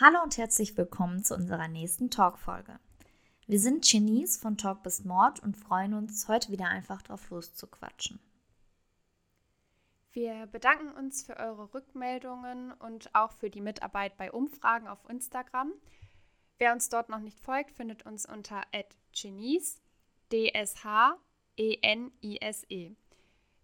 Hallo und herzlich willkommen zu unserer nächsten Talk-Folge. Wir sind Genies von Talk bis Mord und freuen uns, heute wieder einfach drauf loszuquatschen. Wir bedanken uns für eure Rückmeldungen und auch für die Mitarbeit bei Umfragen auf Instagram. Wer uns dort noch nicht folgt, findet uns unter @genies, D-S-H-E-N-I-S-E.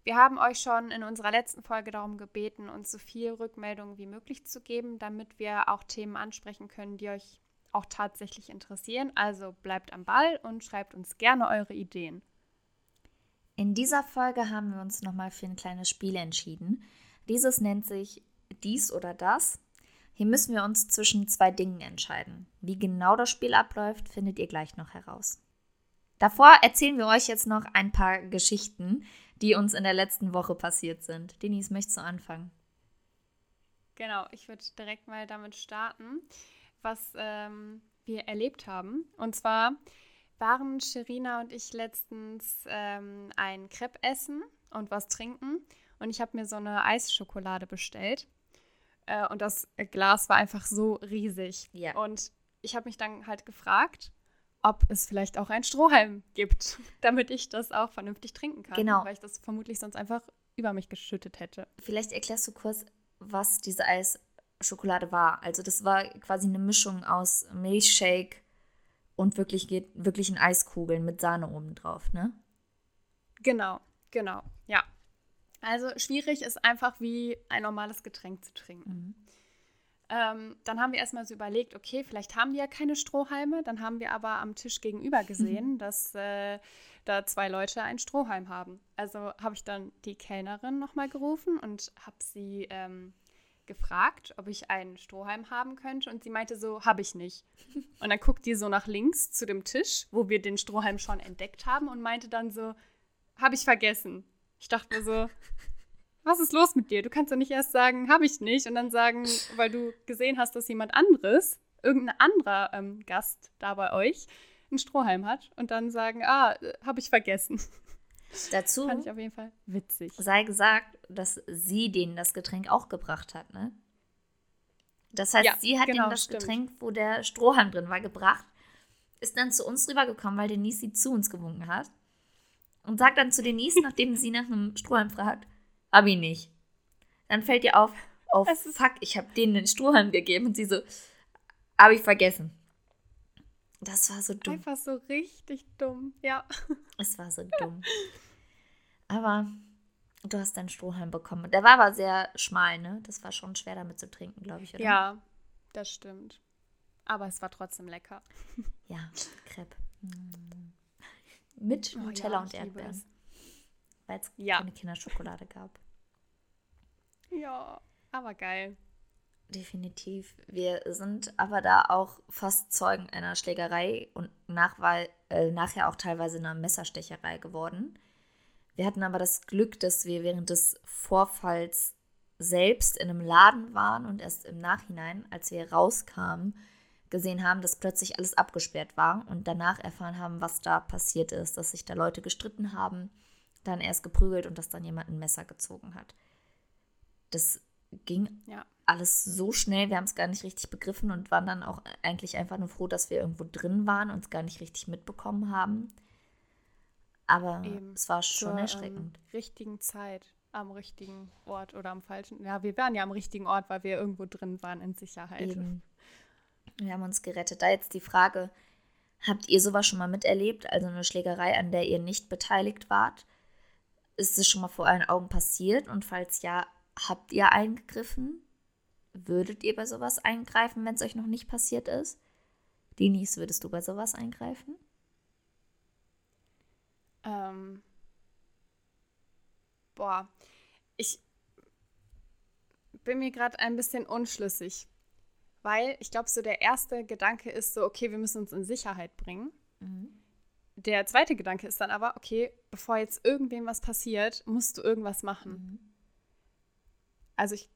Wir haben euch schon in unserer letzten Folge darum gebeten, uns so viel Rückmeldungen wie möglich zu geben, damit wir auch Themen ansprechen können, die euch auch tatsächlich interessieren. Also bleibt am Ball und schreibt uns gerne eure Ideen. In dieser Folge haben wir uns nochmal für ein kleines Spiel entschieden. Dieses nennt sich dies oder das. Hier müssen wir uns zwischen zwei Dingen entscheiden. Wie genau das Spiel abläuft, findet ihr gleich noch heraus. Davor erzählen wir euch jetzt noch ein paar Geschichten, die uns in der letzten Woche passiert sind. Denise, möchtest du anfangen? Genau, ich würde direkt mal damit starten, was ähm, wir erlebt haben. Und zwar waren Sherina und ich letztens ähm, ein Crepe essen und was trinken. Und ich habe mir so eine Eisschokolade bestellt. Äh, und das Glas war einfach so riesig. Ja. Und ich habe mich dann halt gefragt, ob es vielleicht auch ein Strohhalm gibt, damit ich das auch vernünftig trinken kann. Genau. Weil ich das vermutlich sonst einfach über mich geschüttet hätte. Vielleicht erklärst du kurz, was diese Eisschokolade war. Also das war quasi eine Mischung aus Milchshake und wirklich wirklichen Eiskugeln mit Sahne oben drauf, ne? Genau, genau, ja. Also schwierig ist einfach wie ein normales Getränk zu trinken. Mhm. Ähm, dann haben wir erstmal so überlegt, okay, vielleicht haben die ja keine Strohhalme. Dann haben wir aber am Tisch gegenüber gesehen, dass äh, da zwei Leute einen Strohhalm haben. Also habe ich dann die Kellnerin nochmal gerufen und habe sie ähm, gefragt, ob ich einen Strohhalm haben könnte. Und sie meinte so, habe ich nicht. Und dann guckt die so nach links zu dem Tisch, wo wir den Strohhalm schon entdeckt haben und meinte dann so, habe ich vergessen. Ich dachte mir so, was ist los mit dir? Du kannst doch nicht erst sagen, habe ich nicht, und dann sagen, weil du gesehen hast, dass jemand anderes, irgendein anderer ähm, Gast da bei euch, einen Strohhalm hat und dann sagen, ah, habe ich vergessen. Dazu fand ich auf jeden Fall witzig. Sei gesagt, dass sie denen das Getränk auch gebracht hat, ne? Das heißt, ja, sie hat genau, ihnen das stimmt. Getränk, wo der Strohhalm drin war, gebracht, ist dann zu uns rübergekommen, weil Denise sie zu uns gewunken hat und sagt dann zu Denise, nachdem sie nach einem Strohhalm fragt, Abi nicht. Dann fällt ihr auf, oh fuck, ich habe denen den Strohhalm gegeben und sie so, habe ich vergessen. Das war so dumm. Einfach so richtig dumm, ja. Es war so dumm. Aber du hast deinen Strohhalm bekommen. Der war aber sehr schmal, ne? Das war schon schwer damit zu trinken, glaube ich, oder? Ja, das stimmt. Aber es war trotzdem lecker. Ja, Crepe. Mm. Mit oh, Nutella ja, und Erdbeeren weil es ja. keine Kinderschokolade gab. Ja, aber geil. Definitiv. Wir sind aber da auch fast Zeugen einer Schlägerei und nachwahl, äh, nachher auch teilweise einer Messerstecherei geworden. Wir hatten aber das Glück, dass wir während des Vorfalls selbst in einem Laden waren und erst im Nachhinein, als wir rauskamen, gesehen haben, dass plötzlich alles abgesperrt war und danach erfahren haben, was da passiert ist, dass sich da Leute gestritten haben, dann erst geprügelt und dass dann jemand ein Messer gezogen hat. Das ging ja. alles so schnell, wir haben es gar nicht richtig begriffen und waren dann auch eigentlich einfach nur froh, dass wir irgendwo drin waren und es gar nicht richtig mitbekommen haben. Aber Eben. es war schon Zur, erschreckend. Ähm, richtigen Zeit am richtigen Ort oder am falschen. Ja, wir waren ja am richtigen Ort, weil wir irgendwo drin waren in Sicherheit. Eben. Wir haben uns gerettet. Da jetzt die Frage, habt ihr sowas schon mal miterlebt? Also eine Schlägerei, an der ihr nicht beteiligt wart? Ist es schon mal vor euren Augen passiert? Und falls ja, habt ihr eingegriffen? Würdet ihr bei sowas eingreifen, wenn es euch noch nicht passiert ist? Denise, würdest du bei sowas eingreifen? Ähm. Boah. Ich bin mir gerade ein bisschen unschlüssig. Weil ich glaube, so der erste Gedanke ist so, okay, wir müssen uns in Sicherheit bringen. Mhm. Der zweite Gedanke ist dann aber, okay, bevor jetzt irgendwem was passiert, musst du irgendwas machen. Mhm. Also ich.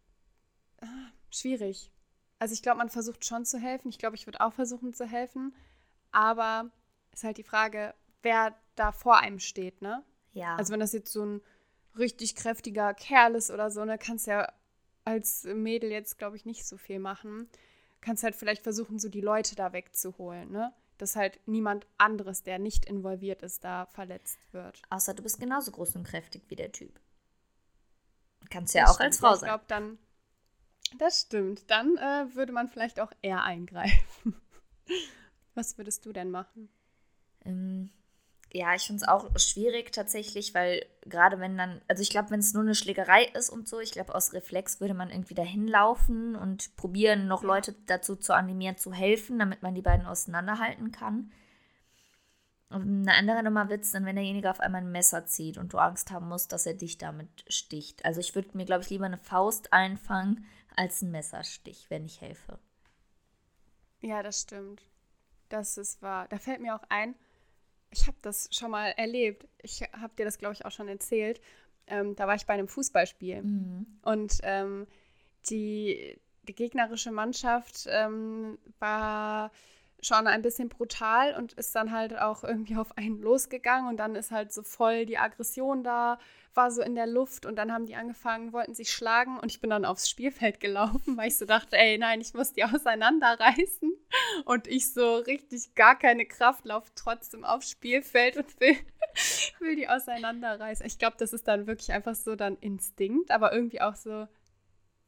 Ah, schwierig. Also ich glaube, man versucht schon zu helfen. Ich glaube, ich würde auch versuchen zu helfen. Aber ist halt die Frage, wer da vor einem steht, ne? Ja. Also wenn das jetzt so ein richtig kräftiger Kerl ist oder so, ne, kannst ja als Mädel jetzt, glaube ich, nicht so viel machen kannst halt vielleicht versuchen, so die Leute da wegzuholen, ne? Dass halt niemand anderes, der nicht involviert ist, da verletzt wird. Außer du bist genauso groß und kräftig wie der Typ. Kannst ja das auch stimmt. als Frau sein. Ich glaube, dann. Das stimmt. Dann äh, würde man vielleicht auch eher eingreifen. Was würdest du denn machen? Ähm, ja, ich finde es auch schwierig tatsächlich, weil gerade wenn dann, also ich glaube, wenn es nur eine Schlägerei ist und so, ich glaube, aus Reflex würde man irgendwie dahin laufen und probieren, noch Leute dazu zu animieren, zu helfen, damit man die beiden auseinanderhalten kann. Und eine andere Nummer wird es dann, wenn derjenige auf einmal ein Messer zieht und du Angst haben musst, dass er dich damit sticht. Also ich würde mir, glaube ich, lieber eine Faust einfangen als ein Messerstich, wenn ich helfe. Ja, das stimmt. Das ist wahr. Da fällt mir auch ein, ich habe das schon mal erlebt. Ich habe dir das, glaube ich, auch schon erzählt. Ähm, da war ich bei einem Fußballspiel. Mhm. Und ähm, die, die gegnerische Mannschaft ähm, war schon ein bisschen brutal und ist dann halt auch irgendwie auf einen losgegangen und dann ist halt so voll die Aggression da, war so in der Luft und dann haben die angefangen, wollten sich schlagen und ich bin dann aufs Spielfeld gelaufen, weil ich so dachte, ey, nein, ich muss die auseinanderreißen und ich so richtig gar keine Kraft laufe trotzdem aufs Spielfeld und will, will die auseinanderreißen. Ich glaube, das ist dann wirklich einfach so dann Instinkt, aber irgendwie auch so,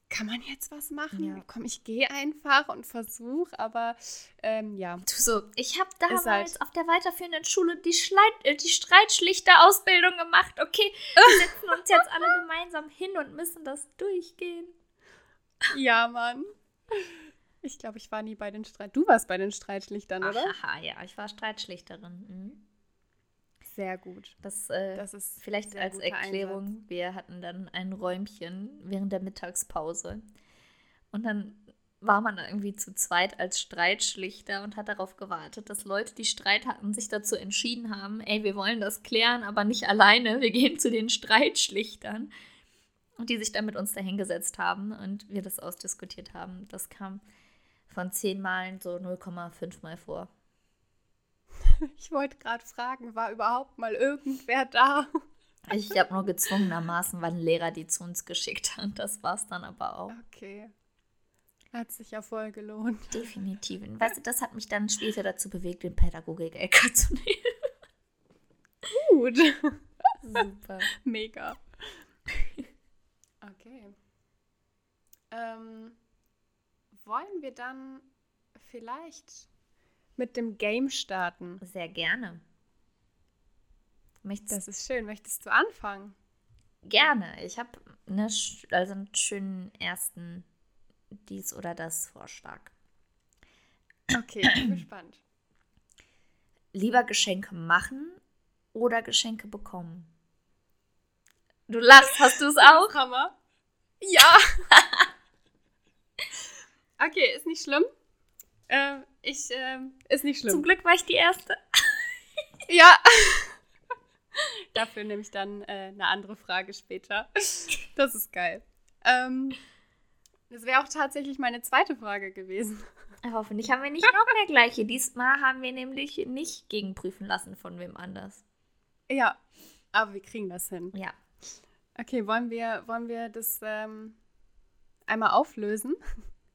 kann man jetzt was machen? Ja. Komm, ich gehe einfach und versuche, aber ähm, ja. Du so, ich habe damals halt auf der weiterführenden Schule die, Schleit äh, die Streitschlichter-Ausbildung gemacht. Okay, wir setzen uns jetzt alle gemeinsam hin und müssen das durchgehen. Ja, Mann. Ich glaube, ich war nie bei den Streit. Du warst bei den Streitschlichtern, oder? Haha, ja, ich war Streitschlichterin. Mhm. Sehr gut. Das, äh, das ist vielleicht als Erklärung. Einsatz. Wir hatten dann ein Räumchen während der Mittagspause. Und dann war man irgendwie zu zweit als Streitschlichter und hat darauf gewartet, dass Leute, die Streit hatten, sich dazu entschieden haben, ey, wir wollen das klären, aber nicht alleine, wir gehen zu den Streitschlichtern. Und die sich dann mit uns dahingesetzt haben und wir das ausdiskutiert haben. Das kam von zehn Malen so 0,5 Mal vor. Ich wollte gerade fragen, war überhaupt mal irgendwer da? Ich habe nur gezwungenermaßen, weil ein Lehrer die zu uns geschickt hat. Das war es dann aber auch. Okay. Hat sich ja voll gelohnt. Definitiv. weißt du, das hat mich dann später dazu bewegt, den Pädagogik-LK zu nehmen. Gut. Super. Mega. Okay. Ähm, wollen wir dann vielleicht mit dem Game starten? Sehr gerne. Möchtest das ist schön. Möchtest du anfangen? Gerne. Ich habe eine, also einen schönen ersten dies oder das Vorschlag. Okay, ich bin gespannt. Lieber Geschenke machen oder Geschenke bekommen? Du lachst, hast du es auch? Hammer. Ja. okay, ist nicht schlimm. Äh, ich, äh, ist nicht schlimm. Zum Glück war ich die Erste. ja. Dafür nehme ich dann äh, eine andere Frage später. Das ist geil. Ähm, das wäre auch tatsächlich meine zweite Frage gewesen. Hoffentlich haben wir nicht noch mehr gleiche. Diesmal haben wir nämlich nicht gegenprüfen lassen von wem anders. Ja, aber wir kriegen das hin. Ja. Okay, wollen wir, wollen wir das ähm, einmal auflösen?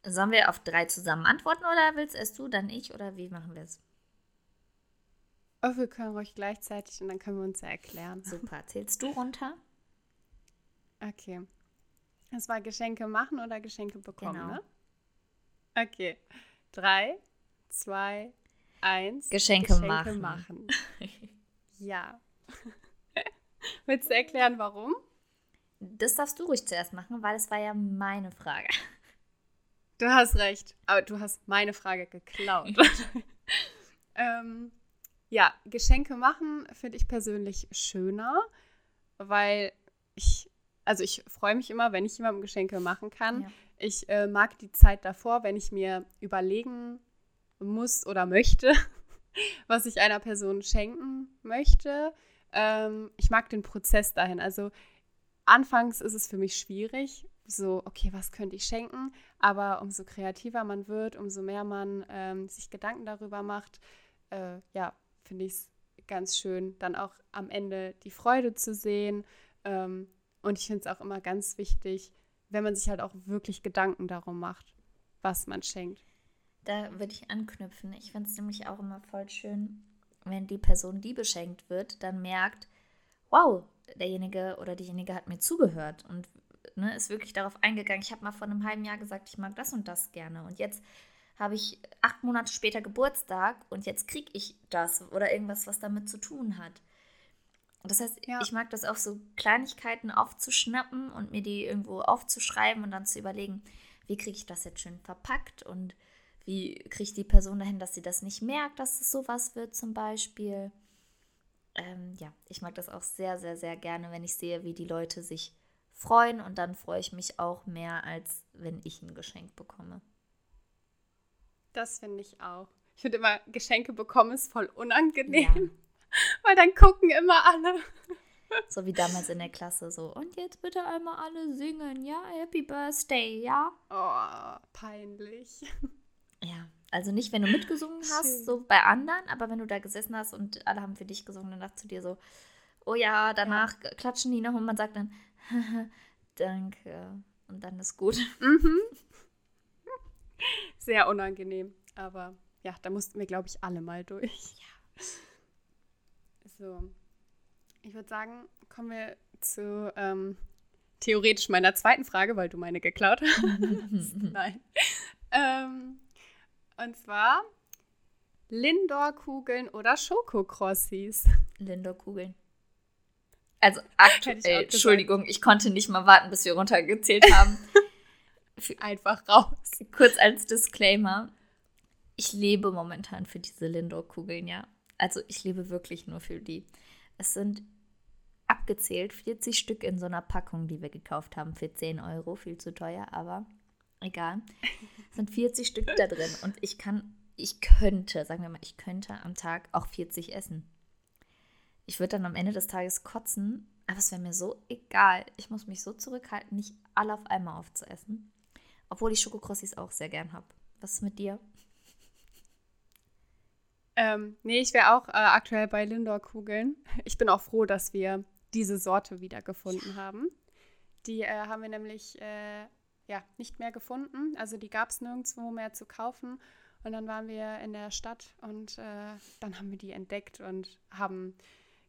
Sollen wir auf drei zusammen antworten oder willst erst du, dann ich oder wie machen wir es? Oh, wir können ruhig gleichzeitig und dann können wir uns ja erklären. Super. Zählst du runter? Okay. Das war Geschenke machen oder Geschenke bekommen, genau. ne? Okay. Drei, zwei, eins. Geschenke, Geschenke machen. machen. ja. Willst du erklären, warum? Das darfst du ruhig zuerst machen, weil es war ja meine Frage. Du hast recht, aber du hast meine Frage geklaut. ähm, ja, Geschenke machen finde ich persönlich schöner, weil ich, also ich freue mich immer, wenn ich jemandem Geschenke machen kann. Ja. Ich äh, mag die Zeit davor, wenn ich mir überlegen muss oder möchte, was ich einer Person schenken möchte. Ähm, ich mag den Prozess dahin. Also anfangs ist es für mich schwierig, so, okay, was könnte ich schenken? Aber umso kreativer man wird, umso mehr man ähm, sich Gedanken darüber macht, äh, ja, finde ich es ganz schön, dann auch am Ende die Freude zu sehen. Ähm, und ich finde es auch immer ganz wichtig, wenn man sich halt auch wirklich Gedanken darum macht, was man schenkt. da würde ich anknüpfen. Ich finde es nämlich auch immer voll schön, wenn die Person, die beschenkt wird, dann merkt, wow, derjenige oder diejenige hat mir zugehört und ne, ist wirklich darauf eingegangen. Ich habe mal vor einem halben Jahr gesagt, ich mag das und das gerne. Und jetzt habe ich acht Monate später Geburtstag und jetzt kriege ich das oder irgendwas, was damit zu tun hat. Das heißt, ja. ich mag das auch so Kleinigkeiten aufzuschnappen und mir die irgendwo aufzuschreiben und dann zu überlegen, wie kriege ich das jetzt schön verpackt und wie kriege ich die Person dahin, dass sie das nicht merkt, dass es sowas wird zum Beispiel. Ähm, ja, ich mag das auch sehr, sehr, sehr gerne, wenn ich sehe, wie die Leute sich freuen und dann freue ich mich auch mehr, als wenn ich ein Geschenk bekomme. Das finde ich auch. Ich finde immer, Geschenke bekommen ist voll unangenehm, ja. weil dann gucken immer alle. So wie damals in der Klasse so. Und jetzt bitte einmal alle singen, ja? Happy Birthday, ja? Oh, peinlich. Ja, also nicht, wenn du mitgesungen hast, Schön. so bei anderen, aber wenn du da gesessen hast und alle haben für dich gesungen, dann dachtest du dir so, oh ja, danach ja. klatschen die noch und man sagt dann, danke. Und dann ist gut. Mhm. Sehr unangenehm, aber ja, da mussten wir, glaube ich, alle mal durch. Ja. So, ich würde sagen, kommen wir zu ähm, theoretisch meiner zweiten Frage, weil du meine geklaut hast. Nein. Ähm, und zwar Lindor-Kugeln oder Schokokrossis? Lindor-Kugeln. Also aktuell, Entschuldigung, ich konnte nicht mal warten, bis wir runtergezählt haben. Einfach raus. Kurz als Disclaimer. Ich lebe momentan für diese Lindor-Kugeln, ja. Also ich lebe wirklich nur für die. Es sind abgezählt 40 Stück in so einer Packung, die wir gekauft haben für 10 Euro. Viel zu teuer, aber egal. Es sind 40 Stück da drin und ich kann, ich könnte, sagen wir mal, ich könnte am Tag auch 40 essen. Ich würde dann am Ende des Tages kotzen, aber es wäre mir so egal. Ich muss mich so zurückhalten, nicht alle auf einmal aufzuessen. Obwohl ich Schokokrossis auch sehr gern habe. Was ist mit dir? Ähm, nee, ich wäre auch äh, aktuell bei Lindor-Kugeln. Ich bin auch froh, dass wir diese Sorte wiedergefunden ja. haben. Die äh, haben wir nämlich äh, ja, nicht mehr gefunden. Also die gab es nirgendwo mehr zu kaufen. Und dann waren wir in der Stadt und äh, dann haben wir die entdeckt und haben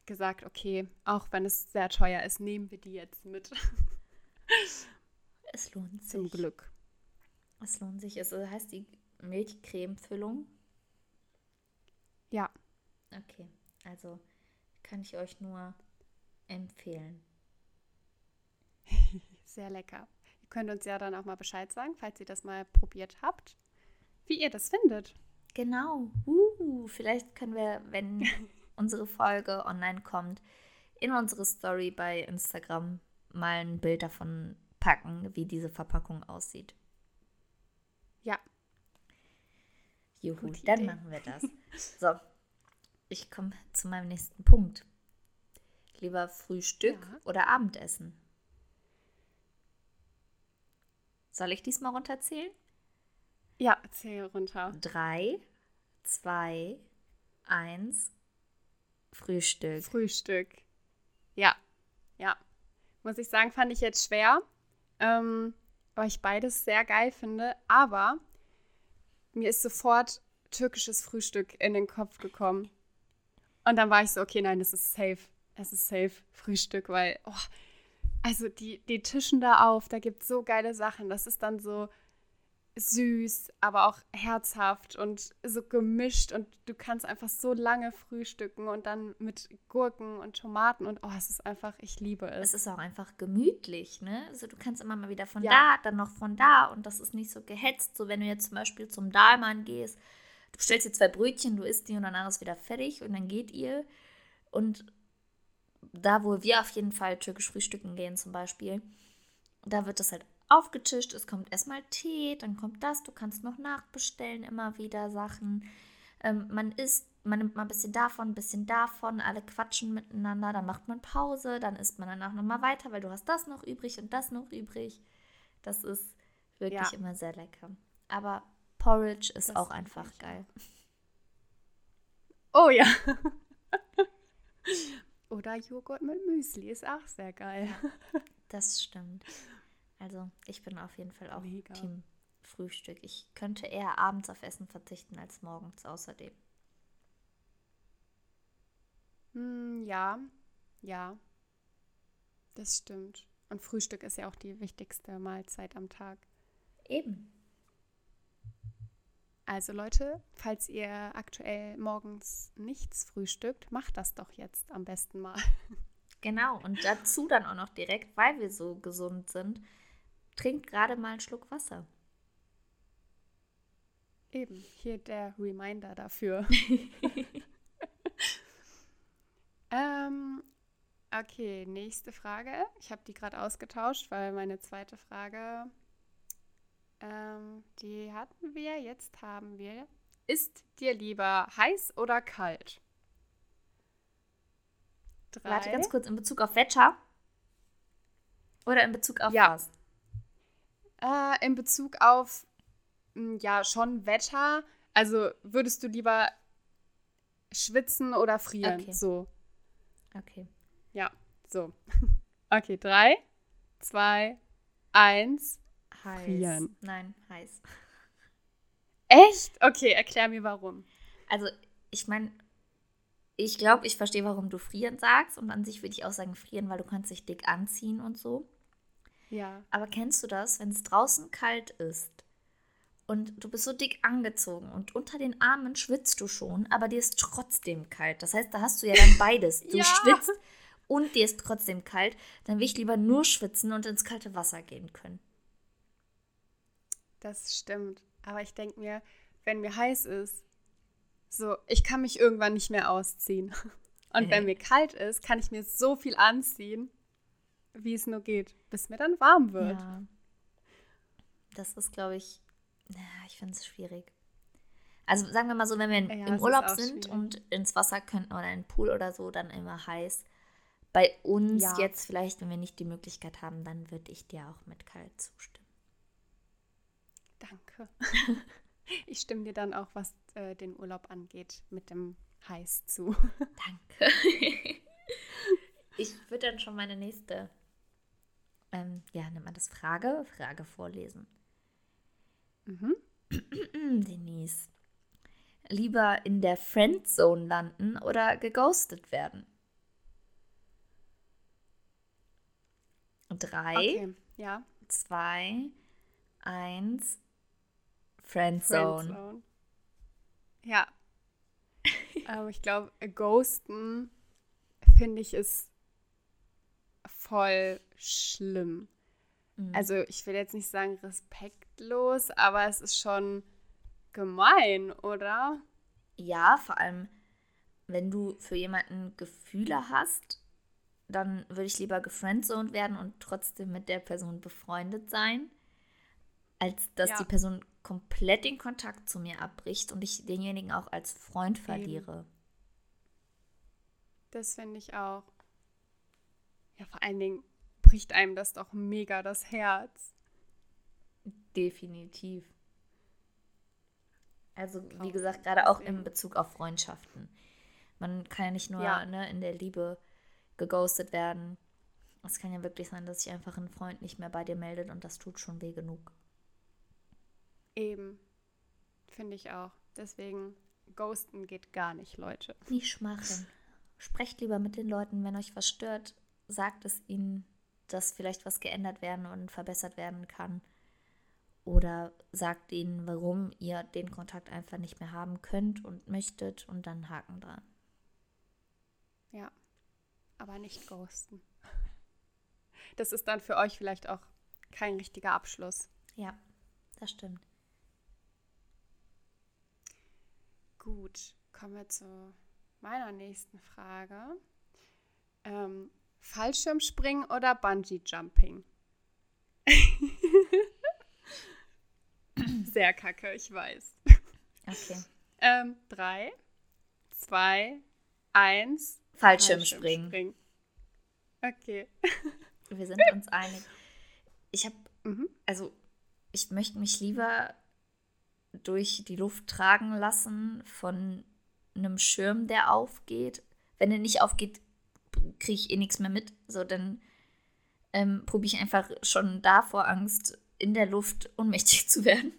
gesagt, okay, auch wenn es sehr teuer ist, nehmen wir die jetzt mit. Es lohnt sich. Zum Glück. Es lohnt sich. Es heißt die Milchcreme-Füllung. Ja. Okay, also kann ich euch nur empfehlen. Sehr lecker könnt uns ja dann auch mal Bescheid sagen, falls ihr das mal probiert habt, wie ihr das findet. Genau. Uh, vielleicht können wir, wenn unsere Folge online kommt, in unsere Story bei Instagram mal ein Bild davon packen, wie diese Verpackung aussieht. Ja. Juhu, dann Idee. machen wir das. So, ich komme zu meinem nächsten Punkt. Lieber Frühstück ja. oder Abendessen? Soll ich diesmal runterzählen? Ja, zähl runter. Drei, zwei, eins, Frühstück. Frühstück. Ja, ja. Muss ich sagen, fand ich jetzt schwer, ähm, weil ich beides sehr geil finde. Aber mir ist sofort türkisches Frühstück in den Kopf gekommen. Und dann war ich so, okay, nein, es ist safe. Es ist safe Frühstück, weil oh, also die, die tischen da auf, da gibt es so geile Sachen. Das ist dann so süß, aber auch herzhaft und so gemischt und du kannst einfach so lange frühstücken und dann mit Gurken und Tomaten und oh, es ist einfach, ich liebe es. Es ist auch einfach gemütlich, ne? Also du kannst immer mal wieder von ja. da, dann noch von da und das ist nicht so gehetzt, so wenn du jetzt zum Beispiel zum Dahlmann gehst, du stellst dir zwei Brötchen, du isst die und danach ist wieder fertig und dann geht ihr und da, wo wir auf jeden Fall türkisch frühstücken gehen zum Beispiel, da wird das halt aufgetischt. Es kommt erstmal Tee, dann kommt das. Du kannst noch nachbestellen, immer wieder Sachen. Ähm, man isst, man nimmt mal ein bisschen davon, ein bisschen davon. Alle quatschen miteinander. Dann macht man Pause. Dann isst man danach nochmal weiter, weil du hast das noch übrig und das noch übrig. Das ist wirklich ja. immer sehr lecker. Aber Porridge ist das auch einfach geil. Oh ja. Oder Joghurt mit Müsli ist auch sehr geil. Das stimmt. Also ich bin auf jeden Fall auch Mega. Team Frühstück. Ich könnte eher abends auf Essen verzichten als morgens außerdem. Hm, ja, ja. Das stimmt. Und Frühstück ist ja auch die wichtigste Mahlzeit am Tag. Eben. Also Leute, falls ihr aktuell morgens nichts frühstückt, macht das doch jetzt am besten mal. Genau, und dazu dann auch noch direkt, weil wir so gesund sind, trinkt gerade mal einen Schluck Wasser. Eben, hier der Reminder dafür. ähm, okay, nächste Frage. Ich habe die gerade ausgetauscht, weil meine zweite Frage ähm, die hatten wir, jetzt haben wir. Ist dir lieber heiß oder kalt? Drei. Warte ganz kurz, in Bezug auf Wetter? Oder in Bezug auf ja. was? Äh, in Bezug auf, hm, ja, schon Wetter. Also würdest du lieber schwitzen oder frieren? Okay. So. Okay. Ja, so. Okay, drei, zwei, eins. Heiß. Frieren. Nein, heiß. Echt? Okay, erklär mir warum. Also, ich meine, ich glaube, ich verstehe, warum du frieren sagst. Und an sich würde ich auch sagen frieren, weil du kannst dich dick anziehen und so. Ja. Aber kennst du das, wenn es draußen kalt ist und du bist so dick angezogen und unter den Armen schwitzt du schon, aber dir ist trotzdem kalt. Das heißt, da hast du ja dann beides. Du ja. schwitzt und dir ist trotzdem kalt. Dann will ich lieber nur schwitzen und ins kalte Wasser gehen können. Das stimmt. Aber ich denke mir, wenn mir heiß ist, so, ich kann mich irgendwann nicht mehr ausziehen. Und wenn mir kalt ist, kann ich mir so viel anziehen, wie es nur geht, bis mir dann warm wird. Ja. Das ist, glaube ich, ich finde es schwierig. Also sagen wir mal so, wenn wir ja, im Urlaub sind schwierig. und ins Wasser könnten oder in den Pool oder so, dann immer heiß. Bei uns ja. jetzt vielleicht, wenn wir nicht die Möglichkeit haben, dann würde ich dir auch mit kalt zustimmen. Danke. Ich stimme dir dann auch, was äh, den Urlaub angeht, mit dem Heiß zu. Danke. Ich würde dann schon meine nächste, ähm, ja, nennt man das Frage, Frage vorlesen. Mhm. Denise, lieber in der Friendzone landen oder geghostet werden? Drei, okay. ja. zwei, eins. Friendzone. Friendzone. Ja. ähm, ich glaube, Ghosten finde ich ist voll schlimm. Mhm. Also ich will jetzt nicht sagen respektlos, aber es ist schon gemein, oder? Ja, vor allem, wenn du für jemanden Gefühle hast, dann würde ich lieber gefriendzoned werden und trotzdem mit der Person befreundet sein, als dass ja. die Person komplett den Kontakt zu mir abbricht und ich denjenigen auch als Freund verliere. Das finde ich auch. Ja, vor allen Dingen bricht einem das doch mega das Herz. Definitiv. Also, wie gesagt, gerade auch in Bezug auf Freundschaften. Man kann ja nicht nur ja. Ne, in der Liebe geghostet werden. Es kann ja wirklich sein, dass sich einfach ein Freund nicht mehr bei dir meldet und das tut schon weh genug. Eben. Finde ich auch. Deswegen, ghosten geht gar nicht, Leute. Nicht machen. Sprecht lieber mit den Leuten, wenn euch was stört, sagt es ihnen, dass vielleicht was geändert werden und verbessert werden kann. Oder sagt ihnen, warum ihr den Kontakt einfach nicht mehr haben könnt und möchtet und dann Haken dran. Ja, aber nicht ghosten. Das ist dann für euch vielleicht auch kein richtiger Abschluss. Ja, das stimmt. Gut, kommen wir zu meiner nächsten Frage. Ähm, Fallschirmspringen oder Bungee Jumping? Sehr kacke, ich weiß. Okay. Ähm, drei, zwei, eins. Fallschirmspringen. Fallschirmspringen. Okay. Wir sind uns einig. Ich habe, mhm. also ich möchte mich lieber durch die Luft tragen lassen von einem Schirm, der aufgeht. Wenn er nicht aufgeht, kriege ich eh nichts mehr mit. So, dann ähm, probiere ich einfach schon davor Angst, in der Luft ohnmächtig zu werden.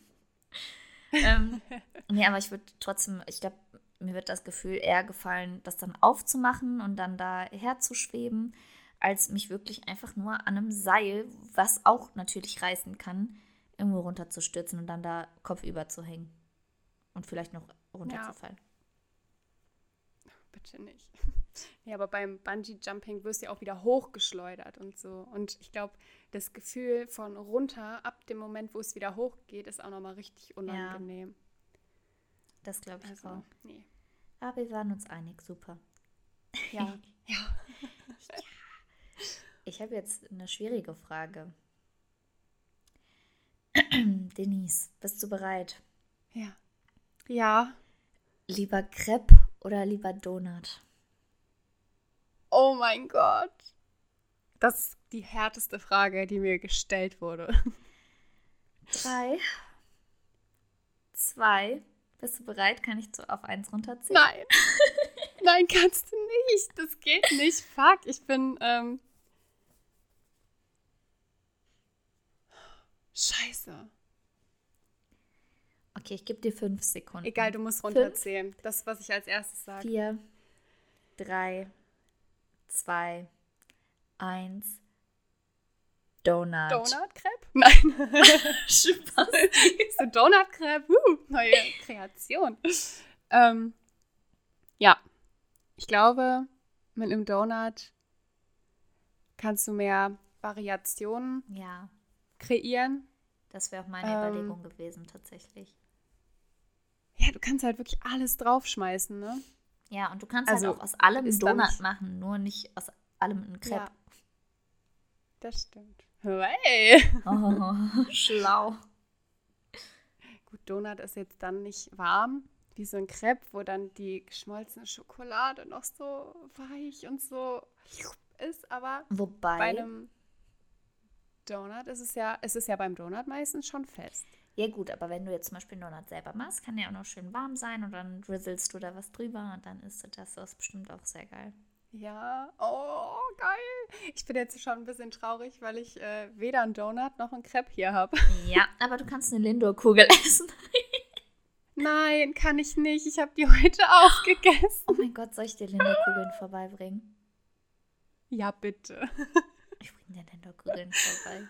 ähm, nee, aber ich würde trotzdem, ich glaube, mir wird das Gefühl eher gefallen, das dann aufzumachen und dann da herzuschweben, als mich wirklich einfach nur an einem Seil, was auch natürlich reißen kann, irgendwo runterzustürzen und dann da kopfüber zu hängen. Und vielleicht noch runterzufallen. Ja. Bitte nicht. Ja, aber beim Bungee-Jumping wirst du ja auch wieder hochgeschleudert und so. Und ich glaube, das Gefühl von runter ab dem Moment, wo es wieder hochgeht, ist auch nochmal richtig unangenehm. Ja. Das glaube ich also, auch. Nee. Aber wir waren uns einig, super. Ja. ja. ja. Ich habe jetzt eine schwierige Frage. Denise, bist du bereit? Ja. Ja. Lieber Crepe oder lieber Donut? Oh mein Gott. Das ist die härteste Frage, die mir gestellt wurde. Drei. Zwei. Bist du bereit? Kann ich so auf eins runterziehen? Nein. Nein, kannst du nicht. Das geht nicht. Fuck, ich bin. Ähm Scheiße. Okay, ich gebe dir fünf Sekunden. Egal, du musst runterzählen. Fünf, das, was ich als erstes sage. Vier, drei, zwei, eins. Donut. Donut Crepe? Nein. Spaß. so Donut Crepe. Uh, neue Kreation. Ähm, ja. Ich glaube, mit einem Donut kannst du mehr Variationen ja. kreieren. Das wäre auch meine ähm, Überlegung gewesen, tatsächlich. Ja, du kannst halt wirklich alles draufschmeißen, ne? Ja, und du kannst halt also, halt auch aus allem einen Donut machen, nur nicht aus allem einen Crepe. Ja. Das stimmt. Hey. Oh, schlau. Gut, Donut ist jetzt dann nicht warm, wie so ein Crepe, wo dann die geschmolzene Schokolade noch so weich und so ist, aber Wobei, bei einem Donut ist es ja, ist es ja beim Donut meistens schon fest. Ja gut, aber wenn du jetzt zum Beispiel einen Donut selber machst, kann der auch noch schön warm sein und dann drizzlest du da was drüber und dann ist das, das bestimmt auch sehr geil. Ja, oh, geil. Ich bin jetzt schon ein bisschen traurig, weil ich äh, weder einen Donut noch einen Crepe hier habe. Ja, aber du kannst eine Lindor-Kugel essen. Nein, kann ich nicht. Ich habe die heute aufgegessen. Oh mein Gott, soll ich dir Lindor-Kugeln vorbeibringen? Ja, bitte. Ich bringe dir Lindor-Kugeln vorbei.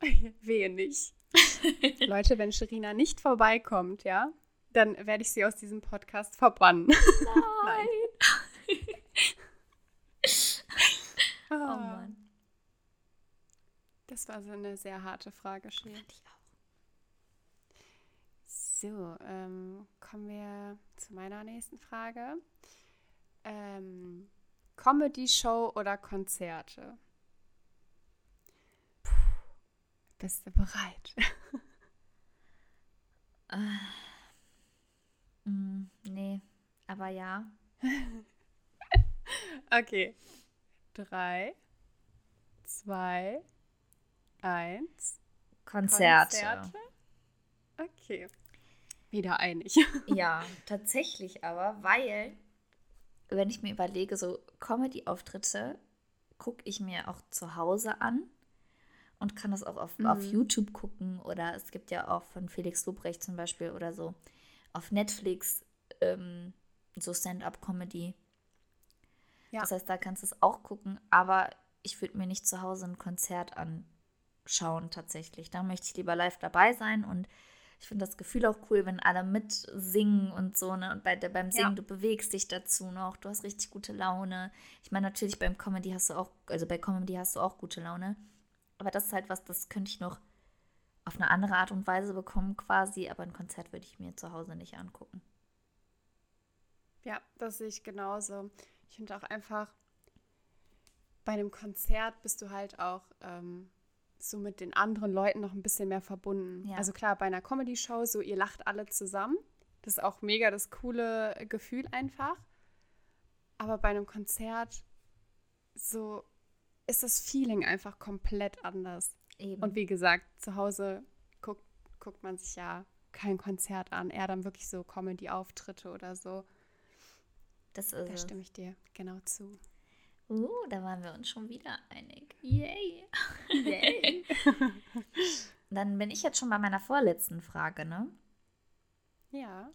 Wehe nicht. Leute, wenn Sherina nicht vorbeikommt, ja, dann werde ich sie aus diesem Podcast verbannen. Nein. Nein. oh ah. Mann. Das war so eine sehr harte Frage, Sherina. Ich auch. So, ähm, kommen wir zu meiner nächsten Frage. Ähm, Comedy-Show oder Konzerte? Bist du bereit? äh, mm, nee, aber ja. okay. Drei, zwei, eins. Konzerte. Konzerte. Okay. Wieder einig. ja, tatsächlich aber, weil, wenn ich mir überlege, so Comedy-Auftritte gucke ich mir auch zu Hause an und kann das auch auf, mhm. auf YouTube gucken oder es gibt ja auch von Felix Lobrecht zum Beispiel oder so auf Netflix ähm, so Stand-up-Comedy. Ja. Das heißt, da kannst du es auch gucken, aber ich würde mir nicht zu Hause ein Konzert anschauen tatsächlich. Da möchte ich lieber live dabei sein und ich finde das Gefühl auch cool, wenn alle mitsingen und so, ne? Und bei, beim Singen, ja. du bewegst dich dazu noch, du hast richtig gute Laune. Ich meine, natürlich beim Comedy hast du auch, also bei Comedy hast du auch gute Laune. Aber das ist halt was, das könnte ich noch auf eine andere Art und Weise bekommen quasi, aber ein Konzert würde ich mir zu Hause nicht angucken. Ja, das sehe ich genauso. Ich finde auch einfach, bei einem Konzert bist du halt auch ähm, so mit den anderen Leuten noch ein bisschen mehr verbunden. Ja. Also klar, bei einer Comedy-Show, so ihr lacht alle zusammen. Das ist auch mega das coole Gefühl einfach. Aber bei einem Konzert, so ist das Feeling einfach komplett anders. Eben. Und wie gesagt, zu Hause guckt, guckt man sich ja kein Konzert an, eher dann wirklich so Comedy-Auftritte oder so. Das ist da stimme ich dir genau zu. Uh, da waren wir uns schon wieder einig. Yay! Yay! dann bin ich jetzt schon bei meiner vorletzten Frage, ne? Ja.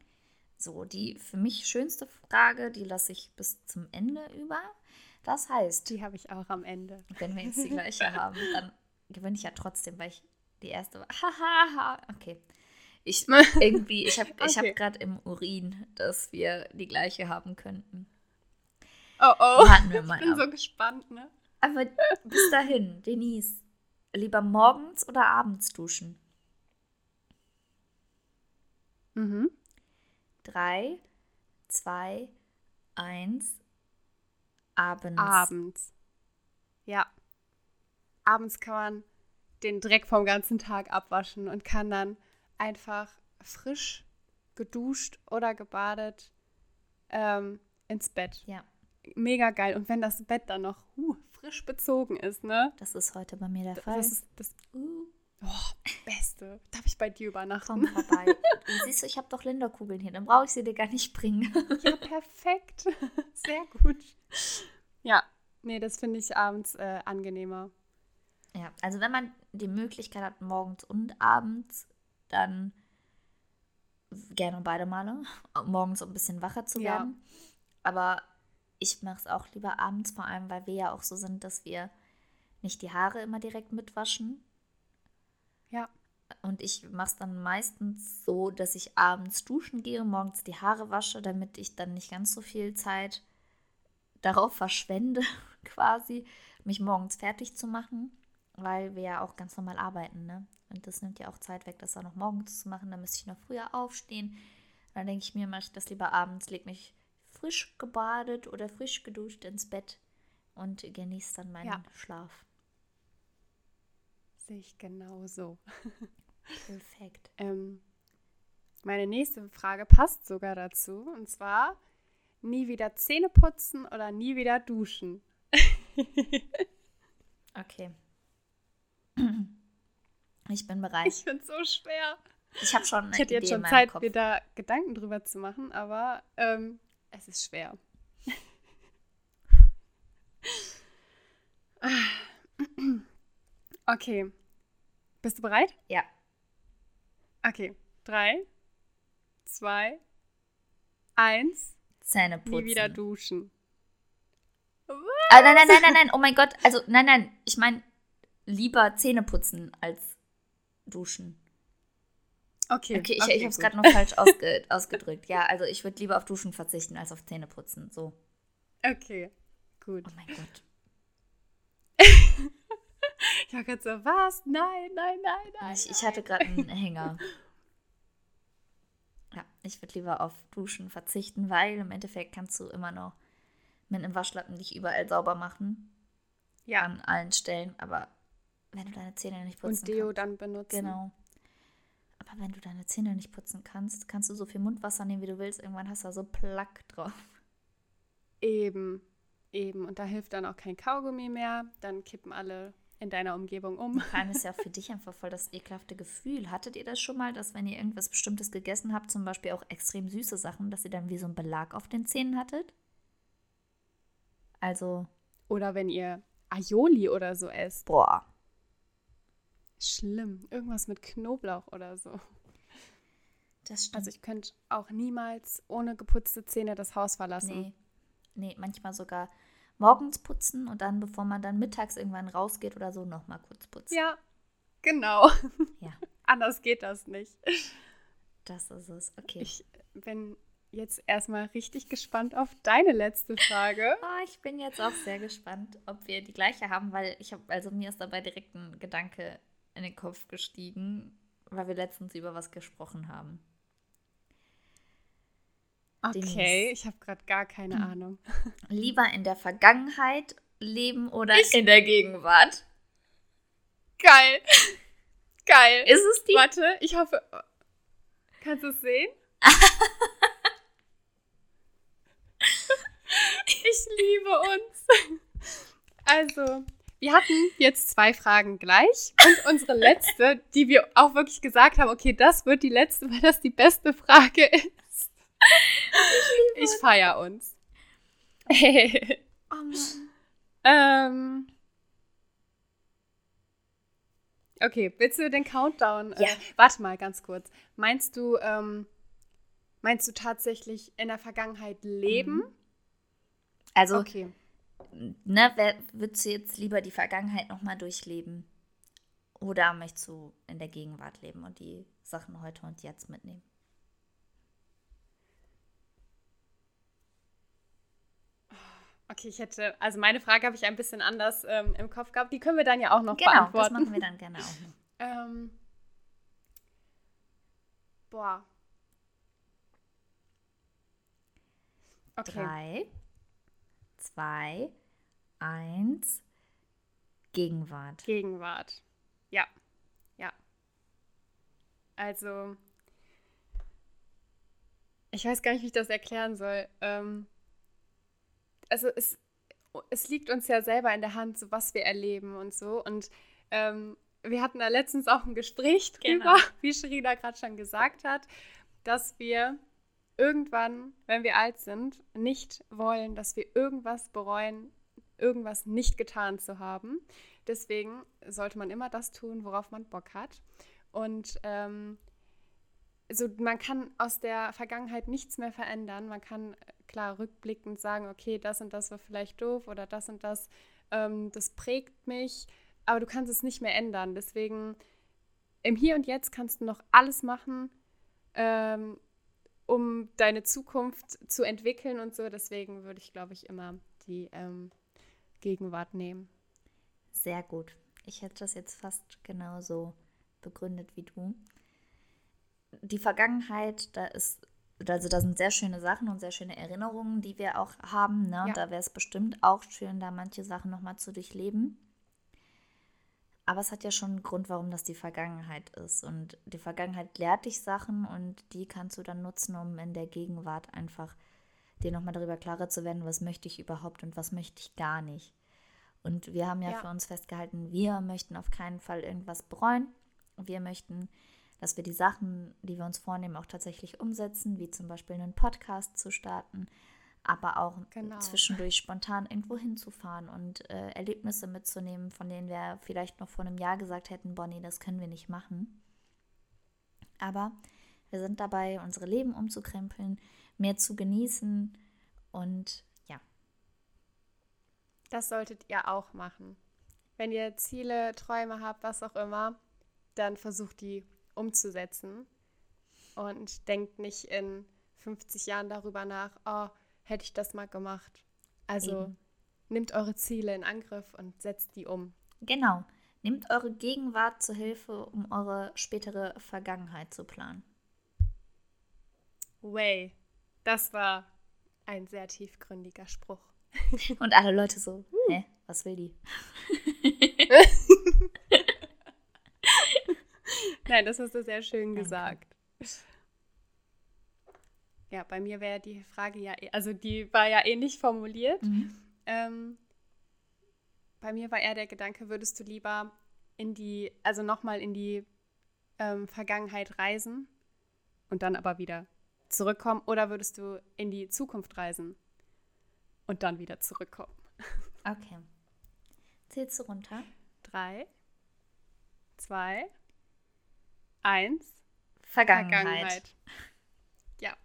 So, die für mich schönste Frage, die lasse ich bis zum Ende über. Das heißt, Die habe ich auch am Ende. wenn wir jetzt die gleiche haben, dann gewinne ich ja trotzdem, weil ich die erste war. Hahaha. okay. Ich irgendwie, ich habe ich hab Okay. gerade im Urin, dass wir die gleiche haben könnten. Oh oh. Warten wir mal ich bin ab. so gespannt, ne? Aber bis dahin, Denise, lieber morgens oder abends duschen? Mhm. Drei, zwei, eins, abends. Abends. Ja. Abends kann man den Dreck vom ganzen Tag abwaschen und kann dann einfach frisch geduscht oder gebadet ähm, ins Bett. Ja, Mega geil. Und wenn das Bett dann noch uh, frisch bezogen ist, ne? das ist heute bei mir der Fall. Das ist das Uh, oh, Beste. Darf ich bei dir komm übernachten? vorbei. Und siehst du, ich habe doch Linderkugeln hier, dann brauche ich sie dir gar nicht bringen. Ja, perfekt. Sehr gut. Ja, nee, das finde ich abends äh, angenehmer. Ja, also wenn man die Möglichkeit hat, morgens und abends, dann gerne beide Male. Morgens, um ein bisschen wacher zu Ja. werden. Aber ich mache es auch lieber abends, vor allem, weil wir ja auch so sind, dass wir nicht die Haare immer direkt mitwaschen. Ja. Und ich mache es dann meistens so, dass ich abends duschen gehe, morgens die Haare wasche, damit ich dann nicht ganz so viel Zeit darauf verschwende, quasi, mich morgens fertig zu machen, weil wir ja auch ganz normal arbeiten, ne? Und das nimmt ja auch Zeit weg, das auch noch morgens zu machen. Da müsste ich noch früher aufstehen. Dann denke ich mir, mache ich das lieber abends, leg mich frisch gebadet oder frisch geduscht ins Bett und genieße dann meinen Ja. Schlaf. Sehe ich genauso. Perfekt. Ähm, meine nächste Frage passt sogar dazu. Und zwar, nie wieder Zähne putzen oder nie wieder duschen? Okay. Ich bin bereit. Ich finde es so schwer. Ich habe schon Ich hätte jetzt Idee schon Zeit, Kopf. mir da Gedanken drüber zu machen, aber ähm, es ist schwer. Okay. Bist du bereit? Ja. Okay. Drei, zwei, eins. Zähne putzen. Nie wieder duschen. Ah, nein, nein, nein, nein, nein. Oh mein Gott. Also, nein, nein. Ich meine, lieber Zähne putzen als duschen. Okay. Okay, ich, ich habe es gerade noch falsch ausge ausgedrückt. Ja, also ich würde lieber auf Duschen verzichten als auf Zähne putzen. So. Okay. Gut. Oh mein Gott. Ich war gerade so, was? Nein, nein, nein, nein. Ich, ich hatte gerade einen Hänger. Ja, ich würde lieber auf Duschen verzichten, weil im Endeffekt kannst du immer noch mit einem Waschlappen dich überall sauber machen. Ja. An allen Stellen. Aber wenn du deine Zähne nicht putzen Und Deo kannst. dann benutzen. Genau. Aber wenn du deine Zähne nicht putzen kannst, kannst du so viel Mundwasser nehmen, wie du willst. Irgendwann hast du da so Plack drauf. Eben, eben. Und da hilft dann auch kein Kaugummi mehr. Dann kippen alle in deiner Umgebung um. Vor allem ist ja auch für dich einfach voll das ekelhafte Gefühl. Hattet ihr das schon mal, dass wenn ihr irgendwas Bestimmtes gegessen habt, zum Beispiel auch extrem süße Sachen, dass ihr dann wie so einen Belag auf den Zähnen hattet? Also, Oder wenn ihr Aioli oder so esst. boah. Schlimm. Irgendwas mit Knoblauch oder so. Das stimmt. Also ich könnte auch niemals ohne geputzte Zähne das Haus verlassen. nee. Nee, manchmal sogar morgens putzen und dann, bevor man dann mittags irgendwann rausgeht oder so, nochmal kurz putzen. Ja, genau. Ja, Anders geht das nicht. das ist es. Okay. Ich bin jetzt erstmal richtig gespannt auf deine letzte Frage. Ah, ich bin jetzt auch sehr gespannt, ob wir die gleiche haben, weil ich habe, also mir ist dabei direkt ein Gedanke in den Kopf gestiegen, weil wir letztens über was gesprochen haben. Okay, ich habe gerade gar keine Ahnung. Lieber in der Vergangenheit leben oder in der Gegenwart? Geil. Geil. Ist es die? Warte, ich hoffe. Kannst du es sehen? ich liebe uns. Also, wir hatten jetzt zwei Fragen gleich und unsere letzte, die wir auch wirklich gesagt haben, okay, das wird die letzte, weil das die beste Frage ist. Ich feiere uns. Oh Mann. ähm, okay, willst du den Countdown? Ja. Äh, warte mal ganz kurz. Meinst du, ähm, meinst du tatsächlich in der Vergangenheit leben? Mhm. Also, Okay. ne, wer, würdest du jetzt lieber die Vergangenheit nochmal durchleben? Oder möchtest du in der Gegenwart leben und die Sachen heute und jetzt mitnehmen? Okay, ich hätte, also meine Frage habe ich ein bisschen anders ähm, im Kopf gehabt. Die können wir dann ja auch noch Genau, das beantworten. machen wir dann gerne auch. Ähm, boah. Okay. Drei, zwei, eins, Gegenwart. Gegenwart. Ja. Ja. Also, ich weiß gar nicht, wie ich das erklären soll. Ähm, also, es, es liegt uns ja selber in der Hand, so was wir erleben und so. Und ähm, wir hatten da letztens auch ein Gespräch drüber, Genau. wie Sherina gerade schon gesagt hat, dass wir irgendwann, wenn wir alt sind, nicht wollen, dass wir irgendwas bereuen, irgendwas nicht getan zu haben. Deswegen sollte man immer das tun, worauf man Bock hat. Und ähm, so, man kann aus der Vergangenheit nichts mehr verändern. Man kann klar rückblickend sagen, okay, das und das war vielleicht doof oder das und das, ähm, das prägt mich, aber du kannst es nicht mehr ändern. Deswegen im Hier und Jetzt kannst du noch alles machen, ähm, um deine Zukunft zu entwickeln und so. Deswegen würde ich, glaube ich, immer die ähm, Gegenwart nehmen. Sehr gut. Ich hätte das jetzt fast genauso begründet wie du. Die Vergangenheit, da ist, also da sind sehr schöne Sachen und sehr schöne Erinnerungen, die wir auch haben. Ne? Ja. Und da wäre es bestimmt auch schön, da manche Sachen nochmal zu durchleben. Aber es hat ja schon einen Grund, warum das die Vergangenheit ist. Und die Vergangenheit lehrt dich Sachen und die kannst du dann nutzen, um in der Gegenwart einfach dir nochmal darüber klarer zu werden, was möchte ich überhaupt und was möchte ich gar nicht. Und wir haben ja, Ja. für uns festgehalten, wir möchten auf keinen Fall irgendwas bereuen. Wir möchten, dass wir die Sachen, die wir uns vornehmen, auch tatsächlich umsetzen, wie zum Beispiel einen Podcast zu starten, aber auch Genau. zwischendurch spontan irgendwo hinzufahren und äh, Erlebnisse mitzunehmen, von denen wir vielleicht noch vor einem Jahr gesagt hätten, Bonnie, das können wir nicht machen. Aber wir sind dabei, unsere Leben umzukrempeln, mehr zu genießen und ja, Das solltet ihr auch machen. Wenn ihr Ziele, Träume habt, was auch immer, dann versucht die umzusetzen und denkt nicht in 50 Jahren darüber nach, oh, hätte ich das mal gemacht. Also Eben. nehmt eure Ziele in Angriff und setzt die um. genau. Nehmt eure Gegenwart zur Hilfe, um eure spätere Vergangenheit zu planen. Way. Das war ein sehr tiefgründiger Spruch. Und alle Leute so, hä, was will die? Nein, das hast du sehr schön Danke. gesagt. Ja, bei mir wäre die Frage ja, eh- also die war ja ähnlich formuliert. Mhm. Ähm, bei mir war eher der Gedanke, würdest du lieber in die, also nochmal in die ähm, Vergangenheit reisen und dann aber wieder zurückkommen oder würdest du in die Zukunft reisen und dann wieder zurückkommen? Okay. Zählst du runter? Drei, zwei, eins. Vergangenheit. Ja.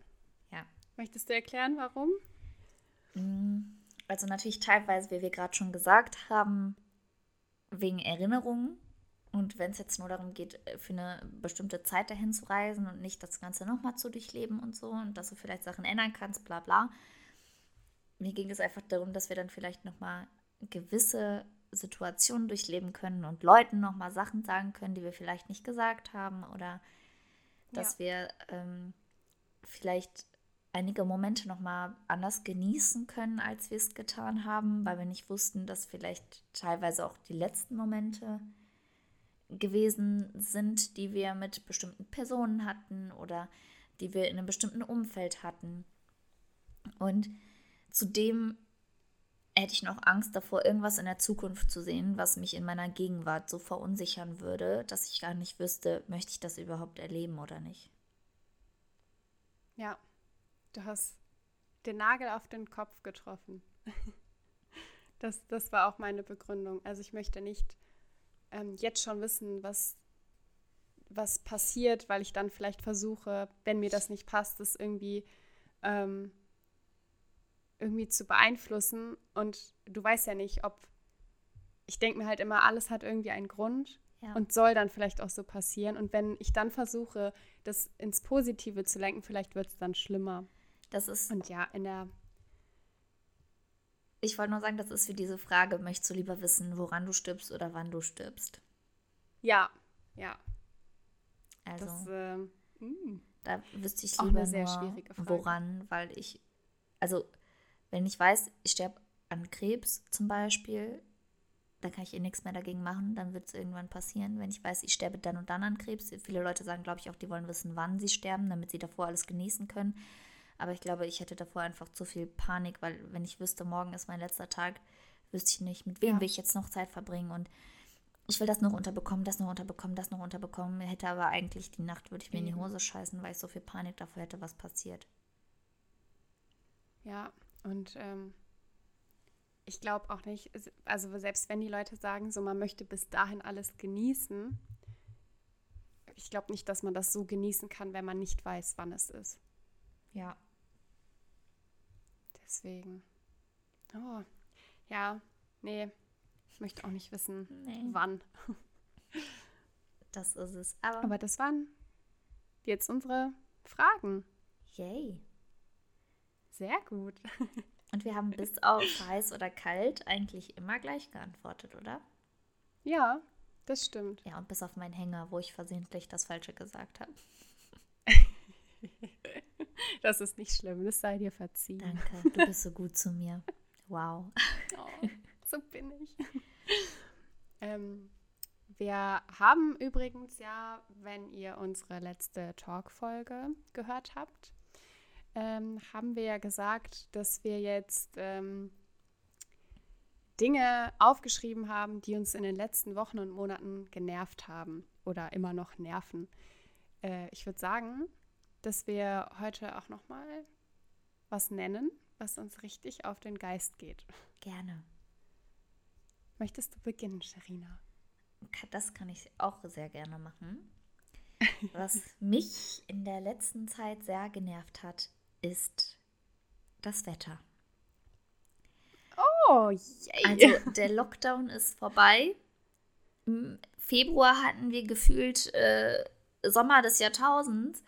Ja. Möchtest du erklären, warum? Mm, Also natürlich teilweise, wie wir gerade schon gesagt haben, wegen Erinnerungen. Und wenn es jetzt nur darum geht, äh, für eine bestimmte Zeit dahin zu reisen und nicht das Ganze nochmal zu durchleben und so und dass du vielleicht Sachen ändern kannst, bla bla. Mir ging es einfach darum, dass wir dann vielleicht nochmal gewisse Situationen durchleben können und Leuten nochmal Sachen sagen können, die wir vielleicht nicht gesagt haben oder dass wir ähm, vielleicht einige Momente nochmal anders genießen können, als wir es getan haben, weil wir nicht wussten, dass vielleicht teilweise auch die letzten Momente gewesen sind, die wir mit bestimmten Personen hatten oder die wir in einem bestimmten Umfeld hatten. Und zudem hätte ich noch Angst davor, irgendwas in der Zukunft zu sehen, was mich in meiner Gegenwart so verunsichern würde, dass ich gar nicht wüsste, möchte ich das überhaupt erleben oder nicht. Ja, du hast den Nagel auf den Kopf getroffen. Das, das war auch meine Begründung. Also ich möchte nicht ähm, jetzt schon wissen, was, was passiert, weil ich dann vielleicht versuche, wenn mir das nicht passt, das irgendwie, ähm, irgendwie zu beeinflussen. Und du weißt ja nicht, ob ich denke mir halt immer, alles hat irgendwie einen Grund ja. und soll dann vielleicht auch so passieren. Und wenn ich dann versuche, das ins Positive zu lenken, vielleicht wird es dann schlimmer. Das ist. Und ja, in der. Ich wollte nur sagen, das ist wie diese Frage: Möchtest du lieber wissen, woran du stirbst oder wann du stirbst? Ja, ja. Also. Das, äh, da wüsste ich lieber nur, woran, weil ich. Also, wenn ich weiß, ich sterbe an Krebs zum Beispiel, dann kann ich eh nichts mehr dagegen machen. Dann wird es irgendwann passieren, wenn ich weiß, ich sterbe dann und dann an Krebs. Viele Leute sagen, glaube ich, auch, die wollen wissen, wann sie sterben, damit sie davor alles genießen können. Aber ich glaube, ich hätte davor einfach zu viel Panik, weil wenn ich wüsste, morgen ist mein letzter Tag, wüsste ich nicht, mit wem ja. will ich jetzt noch Zeit verbringen und ich will das noch unterbekommen, das noch unterbekommen, das noch unterbekommen. Hätte aber eigentlich die Nacht, würde ich mir in die Hose scheißen, weil ich so viel Panik davor hätte, was passiert. Ja, und ähm, ich glaube auch nicht, also selbst wenn die Leute sagen, so man möchte bis dahin alles genießen, ich glaube nicht, dass man das so genießen kann, wenn man nicht weiß, wann es ist. Ja. Deswegen. Oh, ja, nee, ich möchte auch nicht wissen, nee. wann. Das ist es. Aber, Aber das waren jetzt unsere Fragen. Yay. Sehr gut. Und wir haben bis auf heiß oder kalt eigentlich immer gleich geantwortet, oder? Ja, das stimmt. Ja, und bis auf meinen Hänger, wo ich versehentlich das Falsche gesagt habe. das ist nicht schlimm, das sei dir verziehen. Danke, du bist so gut zu mir. Wow. Oh, so bin ich. Ähm, wir haben übrigens ja, wenn ihr unsere letzte Talk-Folge gehört habt, ähm, haben wir ja gesagt, dass wir jetzt ähm, Dinge aufgeschrieben haben, die uns in den letzten Wochen und Monaten genervt haben oder immer noch nerven. Äh, ich würde sagen, dass wir heute auch noch mal was nennen, was uns richtig auf den Geist geht. Gerne. Möchtest du beginnen, Sharina? Das kann ich auch sehr gerne machen. Was mich in der letzten Zeit sehr genervt hat, ist das Wetter. Oh, yay. Also der Lockdown ist vorbei. Im Februar hatten wir gefühlt äh, Sommer des Jahrtausends.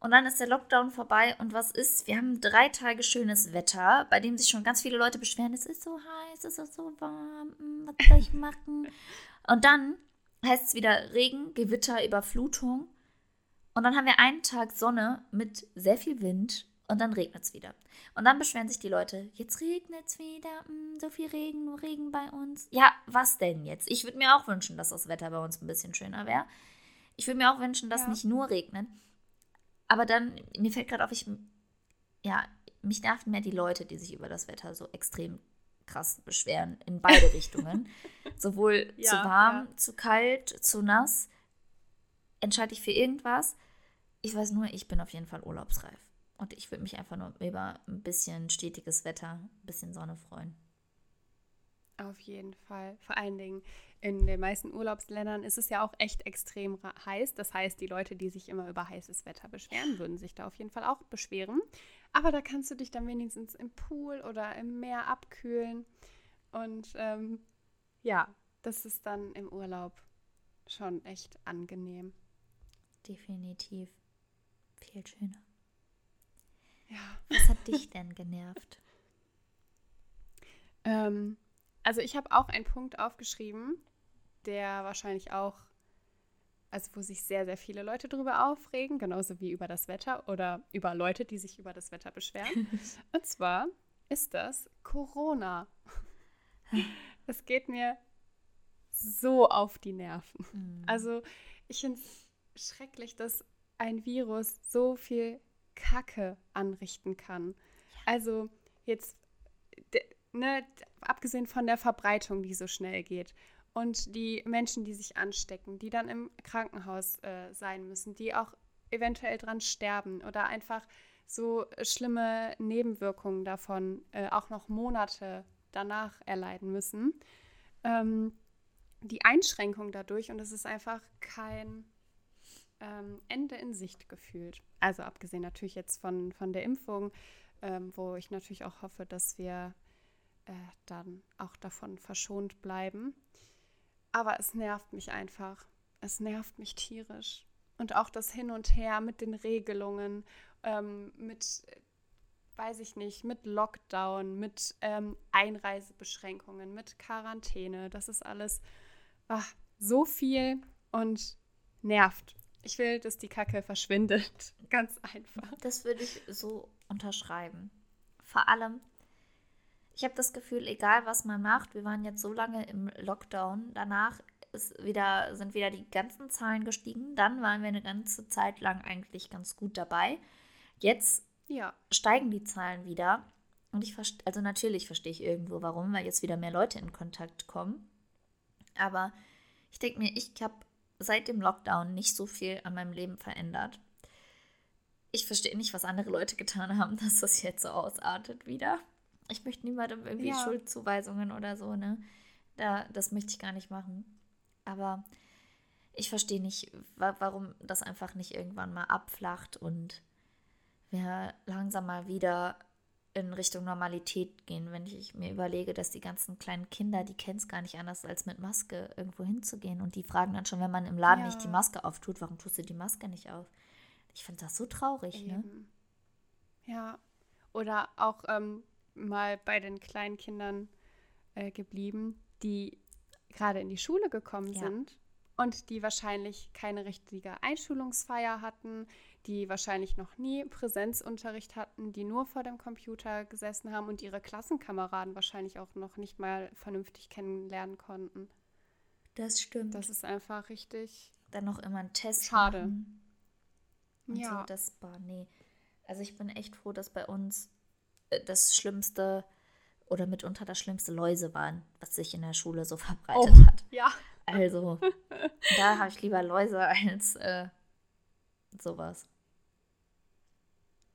Und dann ist der Lockdown vorbei und was ist? Wir haben drei Tage schönes Wetter, bei dem sich schon ganz viele Leute beschweren, es ist so heiß, es ist so warm, hm, was soll ich machen? Und dann heißt es wieder Regen, Gewitter, Überflutung. Und dann haben wir einen Tag Sonne mit sehr viel Wind und dann regnet es wieder. Und dann beschweren sich die Leute, jetzt regnet es wieder, hm, so viel Regen, nur Regen bei uns. Ja, was denn jetzt? Ich würde mir auch wünschen, dass das Wetter bei uns ein bisschen schöner wäre. Ich würde mir auch wünschen, dass ja. nicht nur regnet. Aber dann, mir fällt gerade auf, ich, ja, mich nerven mehr die Leute, die sich über das Wetter so extrem krass beschweren, in beide Richtungen. Sowohl ja, zu warm, ja. zu kalt, zu nass. Entscheide ich für irgendwas. Ich weiß nur, ich bin auf jeden Fall urlaubsreif. Und ich würde mich einfach nur über ein bisschen stetiges Wetter, ein bisschen Sonne freuen. Auf jeden Fall. Vor allen Dingen in den meisten Urlaubsländern ist es ja auch echt extrem heiß. Das heißt, die Leute, die sich immer über heißes Wetter beschweren, würden sich da auf jeden Fall auch beschweren. Aber da kannst du dich dann wenigstens im Pool oder im Meer abkühlen. Und ähm, ja, das ist dann im Urlaub schon echt angenehm. Definitiv. Viel schöner. Ja. Was hat dich denn genervt? Ähm, also ich habe auch einen Punkt aufgeschrieben, der wahrscheinlich auch, also wo sich sehr, sehr viele Leute drüber aufregen, genauso wie über das Wetter oder über Leute, die sich über das Wetter beschweren. Und zwar ist das Corona. Es geht mir so auf die Nerven. Mhm. Also ich finde es schrecklich, dass ein Virus so viel Kacke anrichten kann. Also jetzt ne, abgesehen von der Verbreitung, die so schnell geht und die Menschen, die sich anstecken, die dann im Krankenhaus äh, sein müssen, die auch eventuell dran sterben oder einfach so schlimme Nebenwirkungen davon äh, auch noch Monate danach erleiden müssen. Ähm, die Einschränkung dadurch und es ist einfach kein ähm, Ende in Sicht gefühlt. Also abgesehen natürlich jetzt von, von der Impfung, ähm, wo ich natürlich auch hoffe, dass wir äh, dann auch davon verschont bleiben. Aber es nervt mich einfach. Es nervt mich tierisch. Und auch das Hin und Her mit den Regelungen, ähm, mit, weiß ich nicht, mit Lockdown, mit ähm, Einreisebeschränkungen, mit Quarantäne. Das ist alles ach, so viel und nervt. Ich will, dass die Kacke verschwindet. Ganz einfach. Das würde ich so unterschreiben. Vor allem, ich habe das Gefühl, egal was man macht, wir waren jetzt so lange im Lockdown, danach ist wieder, sind wieder die ganzen Zahlen gestiegen. Dann waren wir eine ganze Zeit lang eigentlich ganz gut dabei. Jetzt ja. steigen die Zahlen wieder. Und ich verstehe, also natürlich verstehe ich irgendwo warum, weil jetzt wieder mehr Leute in Kontakt kommen. Aber ich denke mir, ich habe seit dem Lockdown nicht so viel an meinem Leben verändert. Ich verstehe nicht, was andere Leute getan haben, dass das jetzt so ausartet wieder. Ich möchte niemandem irgendwie ja. Schuldzuweisungen oder so, ne? Da, das möchte ich gar nicht machen. Aber ich verstehe nicht, wa warum das einfach nicht irgendwann mal abflacht und wir langsam mal wieder in Richtung Normalität gehen, wenn ich mir überlege, dass die ganzen kleinen Kinder, die kennen es gar nicht anders, als mit Maske irgendwo hinzugehen. Und die fragen dann schon, wenn man im Laden ja. nicht die Maske auftut, warum tust du die Maske nicht auf? Ich finde das so traurig, ne? Eben. ne? Ja. Oder auch ähm, mal bei den kleinen Kindern äh, geblieben, die gerade in die Schule gekommen ja. sind und die wahrscheinlich keine richtige Einschulungsfeier hatten, die wahrscheinlich noch nie Präsenzunterricht hatten, die nur vor dem Computer gesessen haben und ihre Klassenkameraden wahrscheinlich auch noch nicht mal vernünftig kennenlernen konnten. Das stimmt. Das ist einfach richtig. Dann noch immer ein Test. Schade. Ja. So, das war, nee. Also ich bin echt froh, dass bei uns äh, das Schlimmste oder mitunter das schlimmste Läuse waren, was sich in der Schule so verbreitet oh, hat. Ja. Also, da habe ich lieber Läuse als äh, sowas.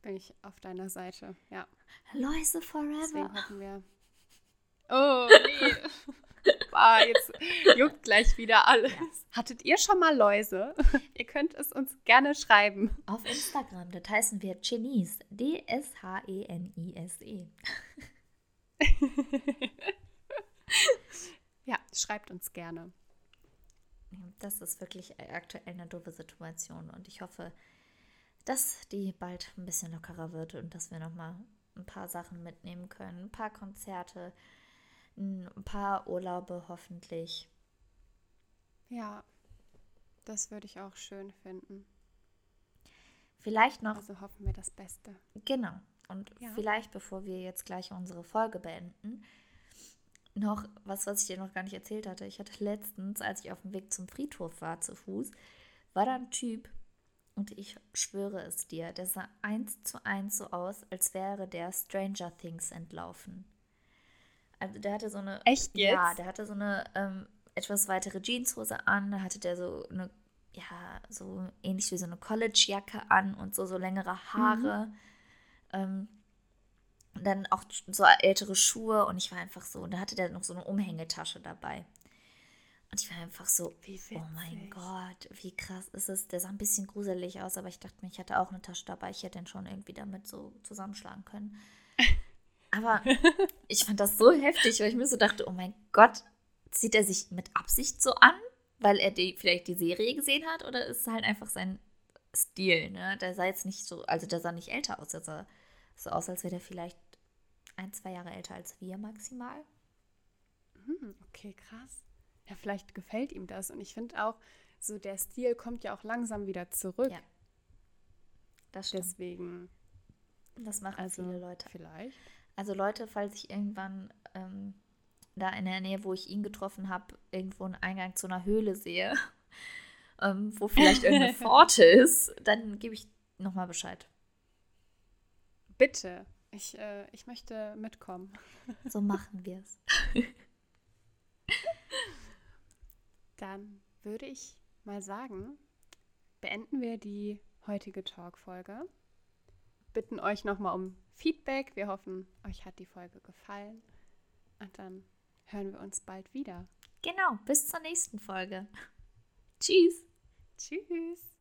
Bin ich auf deiner Seite, ja. Läuse forever. Deswegen hoffen wir. Oh, nee. ah, jetzt juckt gleich wieder alles. Hattet ihr schon mal Läuse? ihr könnt es uns gerne schreiben. Auf Instagram, das heißen wir Chinese. D-S-H-E-N-I-S-E. ja, schreibt uns gerne. Das ist wirklich aktuell eine doofe Situation und ich hoffe, dass die bald ein bisschen lockerer wird und dass wir nochmal ein paar Sachen mitnehmen können. Ein paar Konzerte, ein paar Urlaube hoffentlich. Ja, das würde ich auch schön finden. Vielleicht noch. Also hoffen wir das Beste. Genau. Und ja. vielleicht, bevor wir jetzt gleich unsere Folge beenden, noch was, was ich dir noch gar nicht erzählt hatte. Ich hatte letztens, als ich auf dem Weg zum Friedhof war, zu Fuß, war da ein Typ, und ich schwöre es dir, der sah eins zu eins so aus, als wäre der Stranger Things entlaufen. Also der hatte so eine. Echt jetzt? Ja, der hatte so eine ähm, etwas weitere Jeanshose an, da hatte der so eine, ja, so ähnlich wie so eine College-Jacke an und so, so längere Haare. Mhm. Ähm, dann auch so ältere Schuhe und ich war einfach so, und da hatte der noch so eine Umhängetasche dabei. Und ich war einfach so, oh mein Gott, wie krass ist es. Der sah ein bisschen gruselig aus, aber ich dachte mir, ich hatte auch eine Tasche dabei. Ich hätte den schon irgendwie damit so zusammenschlagen können. Aber ich fand das so heftig, weil ich mir so dachte, oh mein Gott, zieht er sich mit Absicht so an, weil er die, vielleicht die Serie gesehen hat? Oder ist es halt einfach sein Stil, ne? Der sah jetzt nicht so, also der sah nicht älter aus. Der sah so aus, als wäre der vielleicht ein, zwei Jahre älter als wir maximal. Hm, okay, krass. Ja, vielleicht gefällt ihm das. Und ich finde auch, so der Stil kommt ja auch langsam wieder zurück. Ja. Das stimmt. Deswegen. Das machen also, viele Leute. Vielleicht. Also Leute, falls ich irgendwann ähm, da in der Nähe, wo ich ihn getroffen habe, irgendwo einen Eingang zu einer Höhle sehe, ähm, wo vielleicht irgendeine Pforte ist, dann gebe ich nochmal Bescheid. Bitte. Ich, äh, ich möchte mitkommen. So machen wir es. Dann würde ich mal sagen, beenden wir die heutige Talk-Folge. Bitten euch nochmal um Feedback. Wir hoffen, euch hat die Folge gefallen. Und dann hören wir uns bald wieder. Genau, bis zur nächsten Folge. Tschüss. Tschüss.